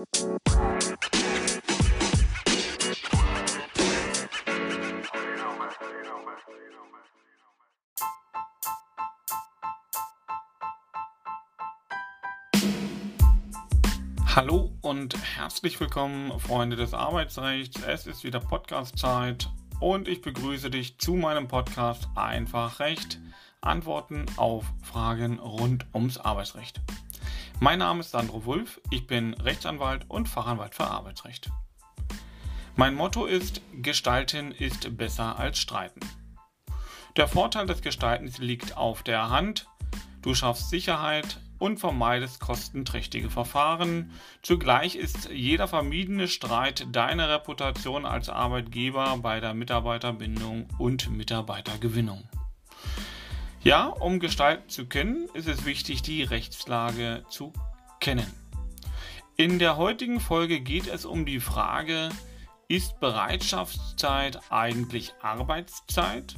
Hallo und herzlich willkommen, Freunde des Arbeitsrechts. Es ist wieder Podcast-Zeit und ich begrüße dich zu meinem Podcast Einfach Recht. Antworten auf Fragen rund ums Arbeitsrecht. Mein Name ist Sandro Wulff, ich bin Rechtsanwalt und Fachanwalt für Arbeitsrecht. Mein Motto ist, Gestalten ist besser als Streiten. Der Vorteil des Gestaltens liegt auf der Hand. Du schaffst Sicherheit, und vermeidest kostenträchtige Verfahren. Zugleich ist jeder vermiedene Streit deine Reputation als Arbeitgeber bei der Mitarbeiterbindung und Mitarbeitergewinnung. Ja, um gestalten zu können, ist es wichtig, die Rechtslage zu kennen. In der heutigen Folge geht es um die Frage, ist Bereitschaftszeit eigentlich Arbeitszeit?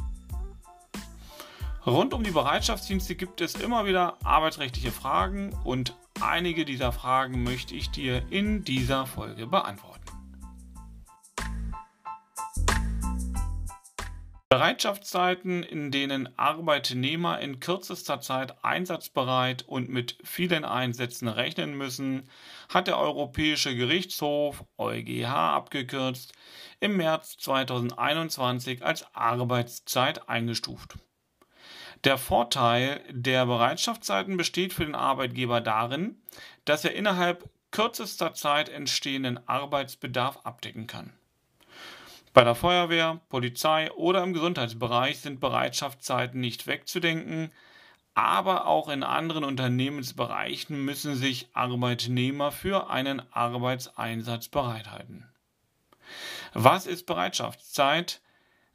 Rund um die Bereitschaftsdienste gibt es immer wieder arbeitsrechtliche Fragen und einige dieser Fragen möchte ich dir in dieser Folge beantworten. Bereitschaftszeiten, in denen Arbeitnehmer in kürzester Zeit einsatzbereit und mit vielen Einsätzen rechnen müssen, hat der Europäische Gerichtshof EuGH abgekürzt im März 2021 als Arbeitszeit eingestuft. Der Vorteil der Bereitschaftszeiten besteht für den Arbeitgeber darin, dass er innerhalb kürzester Zeit entstehenden Arbeitsbedarf abdecken kann. Bei der Feuerwehr, Polizei oder im Gesundheitsbereich sind Bereitschaftszeiten nicht wegzudenken, aber auch in anderen Unternehmensbereichen müssen sich Arbeitnehmer für einen Arbeitseinsatz bereithalten. Was ist Bereitschaftszeit?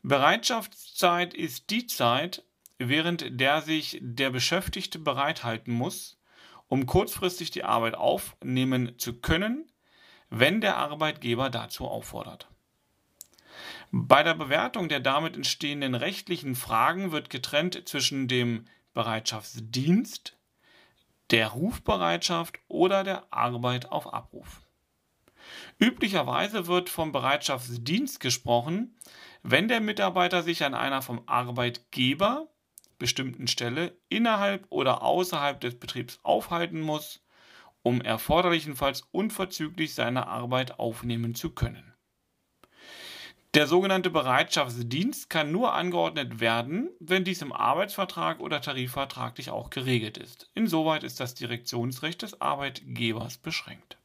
Bereitschaftszeit ist die Zeit, während der sich der Beschäftigte bereithalten muss, um kurzfristig die Arbeit aufnehmen zu können, wenn der Arbeitgeber dazu auffordert. Bei der Bewertung der damit entstehenden rechtlichen Fragen wird getrennt zwischen dem Bereitschaftsdienst, der Rufbereitschaft oder der Arbeit auf Abruf. Üblicherweise wird vom Bereitschaftsdienst gesprochen, wenn der Mitarbeiter sich an einer vom Arbeitgeber bestimmten Stelle innerhalb oder außerhalb des Betriebs aufhalten muss, um erforderlichenfalls unverzüglich seine Arbeit aufnehmen zu können. Der sogenannte Bereitschaftsdienst kann nur angeordnet werden, wenn dies im Arbeitsvertrag oder tarifvertraglich auch geregelt ist. Insoweit ist das Direktionsrecht des Arbeitgebers beschränkt.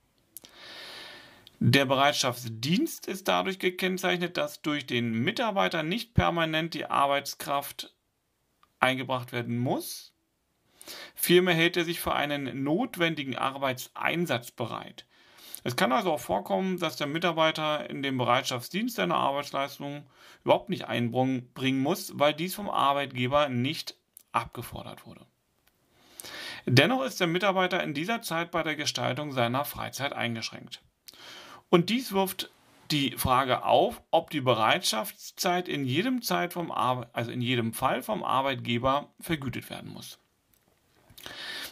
Der Bereitschaftsdienst ist dadurch gekennzeichnet, dass durch den Mitarbeiter nicht permanent die Arbeitskraft eingebracht werden muss. Vielmehr hält er sich für einen notwendigen Arbeitseinsatz bereit. Es kann also auch vorkommen, dass der Mitarbeiter in dem Bereitschaftsdienst seine Arbeitsleistung überhaupt nicht einbringen muss, weil dies vom Arbeitgeber nicht abgefordert wurde. Dennoch ist der Mitarbeiter in dieser Zeit bei der Gestaltung seiner Freizeit eingeschränkt. Und dies wirft die Frage auf, ob die Bereitschaftszeit in jedem, Zeit vom also in jedem Fall vom Arbeitgeber vergütet werden muss.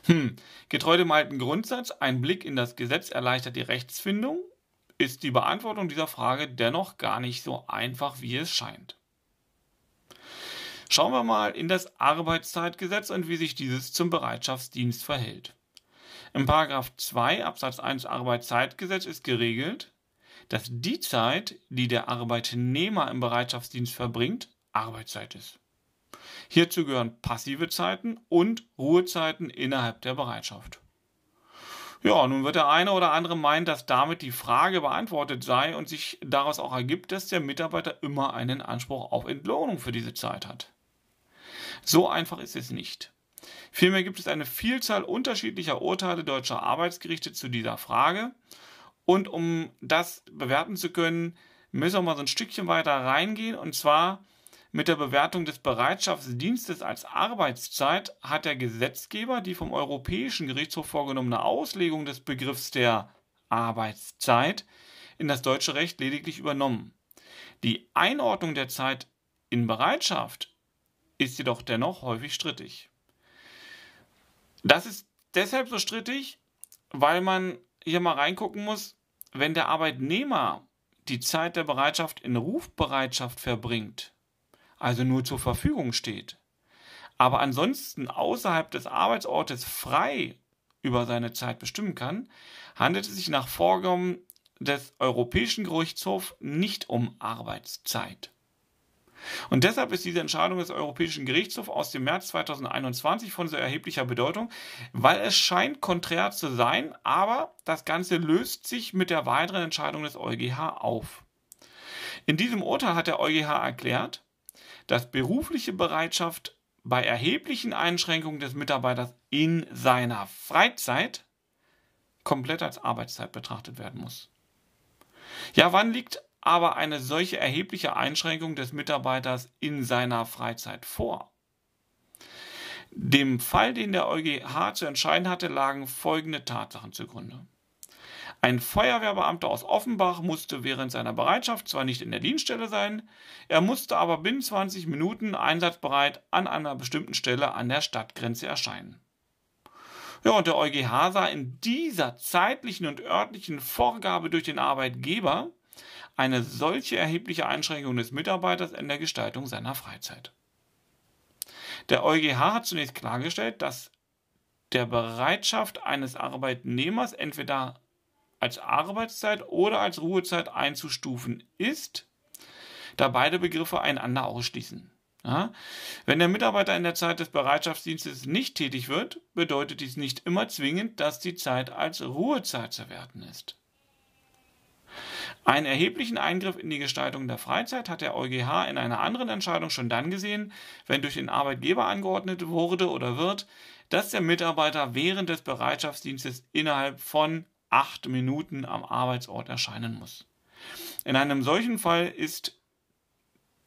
Hm. Getreu dem alten Grundsatz, ein Blick in das Gesetz erleichtert die Rechtsfindung, ist die Beantwortung dieser Frage dennoch gar nicht so einfach, wie es scheint. Schauen wir mal in das Arbeitszeitgesetz und wie sich dieses zum Bereitschaftsdienst verhält. Im 2 Absatz 1 Arbeitszeitgesetz ist geregelt, dass die Zeit, die der Arbeitnehmer im Bereitschaftsdienst verbringt, Arbeitszeit ist. Hierzu gehören passive Zeiten und Ruhezeiten innerhalb der Bereitschaft. Ja, nun wird der eine oder andere meinen, dass damit die Frage beantwortet sei und sich daraus auch ergibt, dass der Mitarbeiter immer einen Anspruch auf Entlohnung für diese Zeit hat. So einfach ist es nicht. Vielmehr gibt es eine Vielzahl unterschiedlicher Urteile deutscher Arbeitsgerichte zu dieser Frage und um das bewerten zu können, müssen wir mal so ein Stückchen weiter reingehen. Und zwar mit der Bewertung des Bereitschaftsdienstes als Arbeitszeit hat der Gesetzgeber die vom Europäischen Gerichtshof vorgenommene Auslegung des Begriffs der Arbeitszeit in das deutsche Recht lediglich übernommen. Die Einordnung der Zeit in Bereitschaft ist jedoch dennoch häufig strittig. Das ist deshalb so strittig, weil man hier mal reingucken muss, wenn der Arbeitnehmer die Zeit der Bereitschaft in Rufbereitschaft verbringt, also nur zur Verfügung steht, aber ansonsten außerhalb des Arbeitsortes frei über seine Zeit bestimmen kann, handelt es sich nach Vorgaben des Europäischen Gerichtshofs nicht um Arbeitszeit. Und deshalb ist diese Entscheidung des Europäischen Gerichtshofs aus dem März 2021 von so erheblicher Bedeutung, weil es scheint konträr zu sein, aber das Ganze löst sich mit der weiteren Entscheidung des EuGH auf. In diesem Urteil hat der EuGH erklärt, dass berufliche Bereitschaft bei erheblichen Einschränkungen des Mitarbeiters in seiner Freizeit komplett als Arbeitszeit betrachtet werden muss. Ja, wann liegt aber eine solche erhebliche Einschränkung des Mitarbeiters in seiner Freizeit vor? Dem Fall, den der EuGH zu entscheiden hatte, lagen folgende Tatsachen zugrunde. Ein Feuerwehrbeamter aus Offenbach musste während seiner Bereitschaft zwar nicht in der Dienststelle sein, er musste aber binnen 20 Minuten einsatzbereit an einer bestimmten Stelle an der Stadtgrenze erscheinen. Ja, und der EuGH sah in dieser zeitlichen und örtlichen Vorgabe durch den Arbeitgeber eine solche erhebliche Einschränkung des Mitarbeiters in der Gestaltung seiner Freizeit. Der EuGH hat zunächst klargestellt, dass der Bereitschaft eines Arbeitnehmers entweder als Arbeitszeit oder als Ruhezeit einzustufen ist, da beide Begriffe einander ausschließen. Ja? Wenn der Mitarbeiter in der Zeit des Bereitschaftsdienstes nicht tätig wird, bedeutet dies nicht immer zwingend, dass die Zeit als Ruhezeit zu werten ist. Einen erheblichen Eingriff in die Gestaltung der Freizeit hat der EuGH in einer anderen Entscheidung schon dann gesehen, wenn durch den Arbeitgeber angeordnet wurde oder wird, dass der Mitarbeiter während des Bereitschaftsdienstes innerhalb von acht Minuten am Arbeitsort erscheinen muss. In einem solchen Fall ist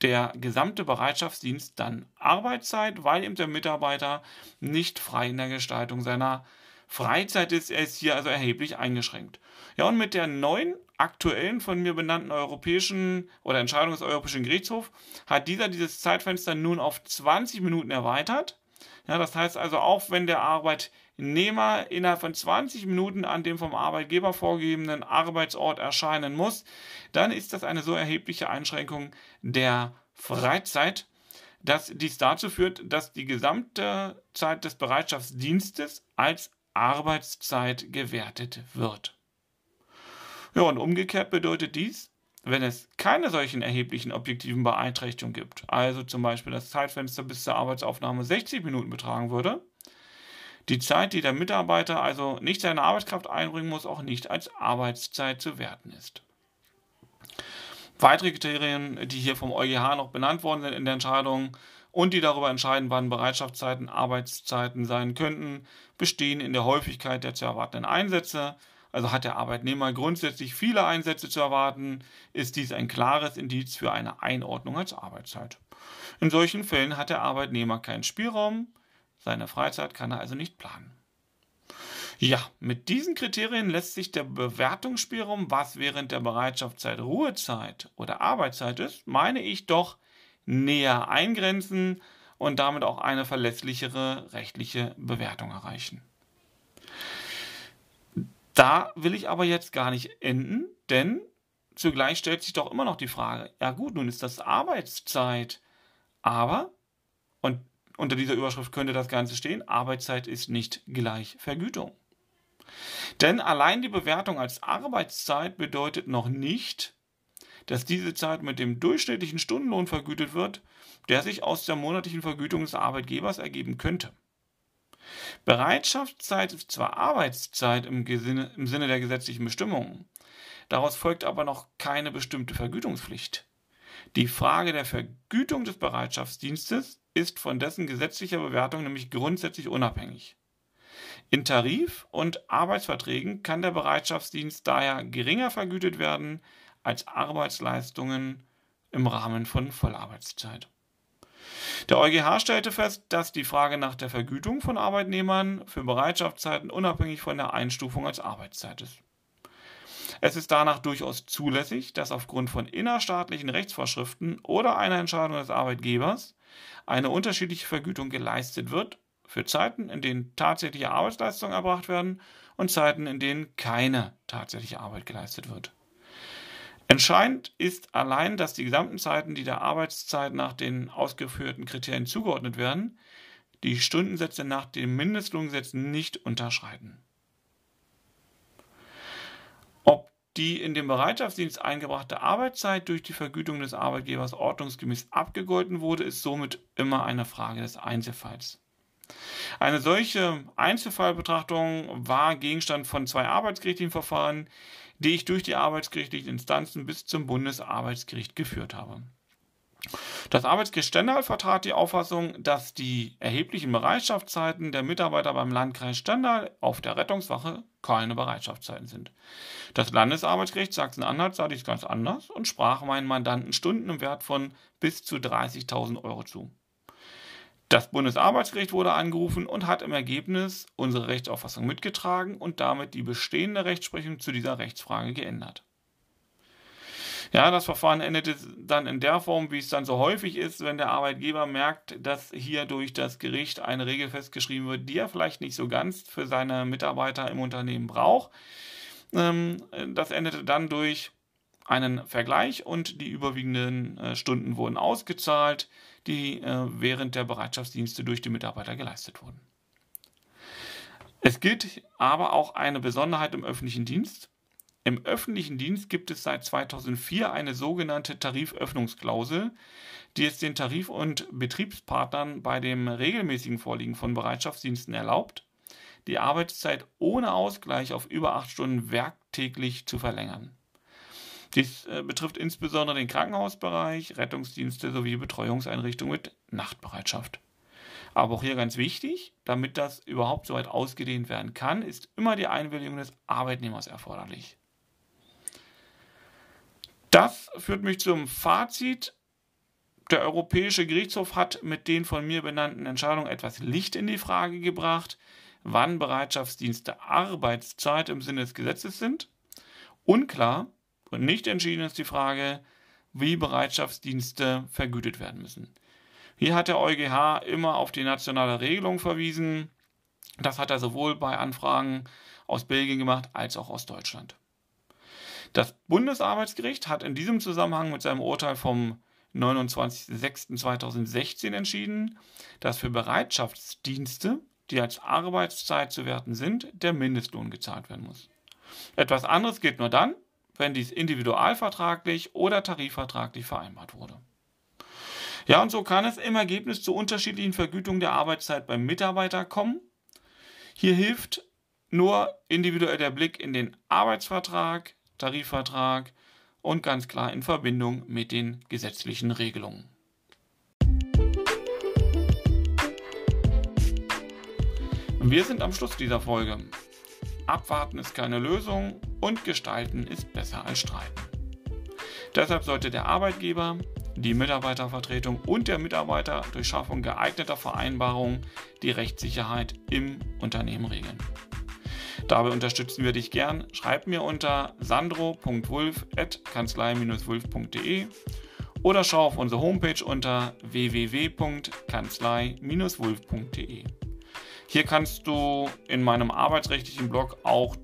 der gesamte Bereitschaftsdienst dann Arbeitszeit, weil eben der Mitarbeiter nicht frei in der Gestaltung seiner Freizeit ist. Er ist hier also erheblich eingeschränkt. Ja, und mit der neuen aktuellen von mir benannten europäischen oder Entscheidung des Europäischen Gerichtshofs hat dieser dieses Zeitfenster nun auf 20 Minuten erweitert. Ja, das heißt also auch, wenn der Arbeitnehmer innerhalb von 20 Minuten an dem vom Arbeitgeber vorgegebenen Arbeitsort erscheinen muss, dann ist das eine so erhebliche Einschränkung der Freizeit, dass dies dazu führt, dass die gesamte Zeit des Bereitschaftsdienstes als Arbeitszeit gewertet wird. Ja, und umgekehrt bedeutet dies, wenn es keine solchen erheblichen objektiven Beeinträchtigungen gibt, also zum Beispiel das Zeitfenster bis zur Arbeitsaufnahme 60 Minuten betragen würde, die Zeit, die der Mitarbeiter also nicht seine Arbeitskraft einbringen muss, auch nicht als Arbeitszeit zu werten ist. Weitere Kriterien, die hier vom EuGH noch benannt worden sind in der Entscheidung und die darüber entscheiden, wann Bereitschaftszeiten Arbeitszeiten sein könnten, bestehen in der Häufigkeit der zu erwartenden Einsätze, also hat der Arbeitnehmer grundsätzlich viele Einsätze zu erwarten, ist dies ein klares Indiz für eine Einordnung als Arbeitszeit. In solchen Fällen hat der Arbeitnehmer keinen Spielraum, seine Freizeit kann er also nicht planen. Ja, mit diesen Kriterien lässt sich der Bewertungsspielraum, was während der Bereitschaftszeit Ruhezeit oder Arbeitszeit ist, meine ich doch näher eingrenzen und damit auch eine verlässlichere rechtliche Bewertung erreichen. Da will ich aber jetzt gar nicht enden, denn zugleich stellt sich doch immer noch die Frage, ja gut, nun ist das Arbeitszeit, aber, und unter dieser Überschrift könnte das Ganze stehen, Arbeitszeit ist nicht gleich Vergütung. Denn allein die Bewertung als Arbeitszeit bedeutet noch nicht, dass diese Zeit mit dem durchschnittlichen Stundenlohn vergütet wird, der sich aus der monatlichen Vergütung des Arbeitgebers ergeben könnte. Bereitschaftszeit ist zwar Arbeitszeit im, Sinne, im Sinne der gesetzlichen Bestimmungen, daraus folgt aber noch keine bestimmte Vergütungspflicht. Die Frage der Vergütung des Bereitschaftsdienstes ist von dessen gesetzlicher Bewertung nämlich grundsätzlich unabhängig. In Tarif- und Arbeitsverträgen kann der Bereitschaftsdienst daher geringer vergütet werden als Arbeitsleistungen im Rahmen von Vollarbeitszeit. Der EuGH stellte fest, dass die Frage nach der Vergütung von Arbeitnehmern für Bereitschaftszeiten unabhängig von der Einstufung als Arbeitszeit ist. Es ist danach durchaus zulässig, dass aufgrund von innerstaatlichen Rechtsvorschriften oder einer Entscheidung des Arbeitgebers eine unterschiedliche Vergütung geleistet wird für Zeiten, in denen tatsächliche Arbeitsleistungen erbracht werden und Zeiten, in denen keine tatsächliche Arbeit geleistet wird. Entscheidend ist allein, dass die gesamten Zeiten, die der Arbeitszeit nach den ausgeführten Kriterien zugeordnet werden, die Stundensätze nach dem Mindestlohngesetz nicht unterschreiten. Ob die in den Bereitschaftsdienst eingebrachte Arbeitszeit durch die Vergütung des Arbeitgebers ordnungsgemäß abgegolten wurde, ist somit immer eine Frage des Einzelfalls. Eine solche Einzelfallbetrachtung war Gegenstand von zwei arbeitsgerichtlichen Verfahren, die ich durch die arbeitsgerichtlichen Instanzen bis zum Bundesarbeitsgericht geführt habe. Das Arbeitsgericht Stendal vertrat die Auffassung, dass die erheblichen Bereitschaftszeiten der Mitarbeiter beim Landkreis Stendal auf der Rettungswache keine Bereitschaftszeiten sind. Das Landesarbeitsgericht Sachsen-Anhalt sah dies ganz anders und sprach meinen Mandanten Stunden im Wert von bis zu 30.000 Euro zu. Das Bundesarbeitsgericht wurde angerufen und hat im Ergebnis unsere Rechtsauffassung mitgetragen und damit die bestehende Rechtsprechung zu dieser Rechtsfrage geändert. Ja, das Verfahren endete dann in der Form, wie es dann so häufig ist, wenn der Arbeitgeber merkt, dass hier durch das Gericht eine Regel festgeschrieben wird, die er vielleicht nicht so ganz für seine Mitarbeiter im Unternehmen braucht. Ähm, das endete dann durch einen Vergleich und die überwiegenden äh, Stunden wurden ausgezahlt, die äh, während der Bereitschaftsdienste durch die Mitarbeiter geleistet wurden. Es gilt aber auch eine Besonderheit im öffentlichen Dienst. Im öffentlichen Dienst gibt es seit 2004 eine sogenannte Tariföffnungsklausel, die es den Tarif- und Betriebspartnern bei dem regelmäßigen Vorliegen von Bereitschaftsdiensten erlaubt, die Arbeitszeit ohne Ausgleich auf über acht Stunden werktäglich zu verlängern. Dies äh, betrifft insbesondere den Krankenhausbereich, Rettungsdienste sowie Betreuungseinrichtungen mit Nachtbereitschaft. Aber auch hier ganz wichtig, damit das überhaupt so weit ausgedehnt werden kann, ist immer die Einwilligung des Arbeitnehmers erforderlich. Das führt mich zum Fazit. Der Europäische Gerichtshof hat mit den von mir benannten Entscheidungen etwas Licht in die Frage gebracht, wann Bereitschaftsdienste Arbeitszeit im Sinne des Gesetzes sind. Unklar und nicht entschieden ist die Frage, wie Bereitschaftsdienste vergütet werden müssen. Hier hat der EuGH immer auf die nationale Regelung verwiesen. Das hat er sowohl bei Anfragen aus Belgien gemacht als auch aus Deutschland. Das Bundesarbeitsgericht hat in diesem Zusammenhang mit seinem Urteil vom 29.06.2016 entschieden, dass für Bereitschaftsdienste, die als Arbeitszeit zu werten sind, der Mindestlohn gezahlt werden muss. Etwas anderes gilt nur dann, wenn dies individualvertraglich oder tarifvertraglich vereinbart wurde. Ja, und so kann es im Ergebnis zu unterschiedlichen Vergütungen der Arbeitszeit beim Mitarbeiter kommen. Hier hilft nur individuell der Blick in den Arbeitsvertrag, Tarifvertrag und ganz klar in Verbindung mit den gesetzlichen Regelungen. Wir sind am Schluss dieser Folge. Abwarten ist keine Lösung und gestalten ist besser als streiten. Deshalb sollte der Arbeitgeber, die Mitarbeitervertretung und der Mitarbeiter durch Schaffung geeigneter Vereinbarungen die Rechtssicherheit im Unternehmen regeln. Dabei unterstützen wir dich gern. Schreib mir unter sandro.wulf.kanzlei-wulf.de oder schau auf unsere Homepage unter www.kanzlei-wulf.de. Hier kannst du in meinem arbeitsrechtlichen Blog auch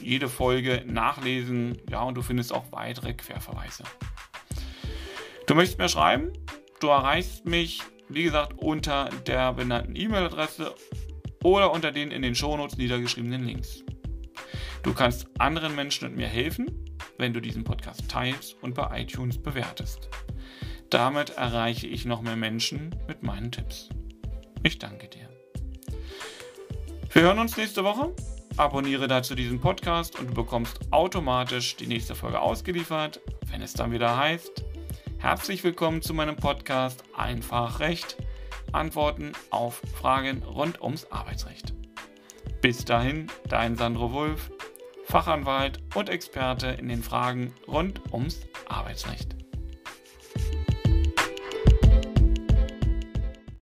jede Folge nachlesen, ja, und du findest auch weitere Querverweise. Du möchtest mir schreiben? Du erreichst mich, wie gesagt, unter der benannten E-Mail-Adresse oder unter den in den Shownotes niedergeschriebenen Links. Du kannst anderen Menschen und mir helfen, wenn du diesen Podcast teilst und bei iTunes bewertest. Damit erreiche ich noch mehr Menschen mit meinen Tipps. Ich danke dir. Wir hören uns nächste Woche. Abonniere dazu diesen Podcast und du bekommst automatisch die nächste Folge ausgeliefert, wenn es dann wieder heißt. Herzlich willkommen zu meinem Podcast Einfach Recht Antworten auf Fragen rund ums Arbeitsrecht. Bis dahin, dein Sandro Wulf, Fachanwalt und Experte in den Fragen rund ums Arbeitsrecht.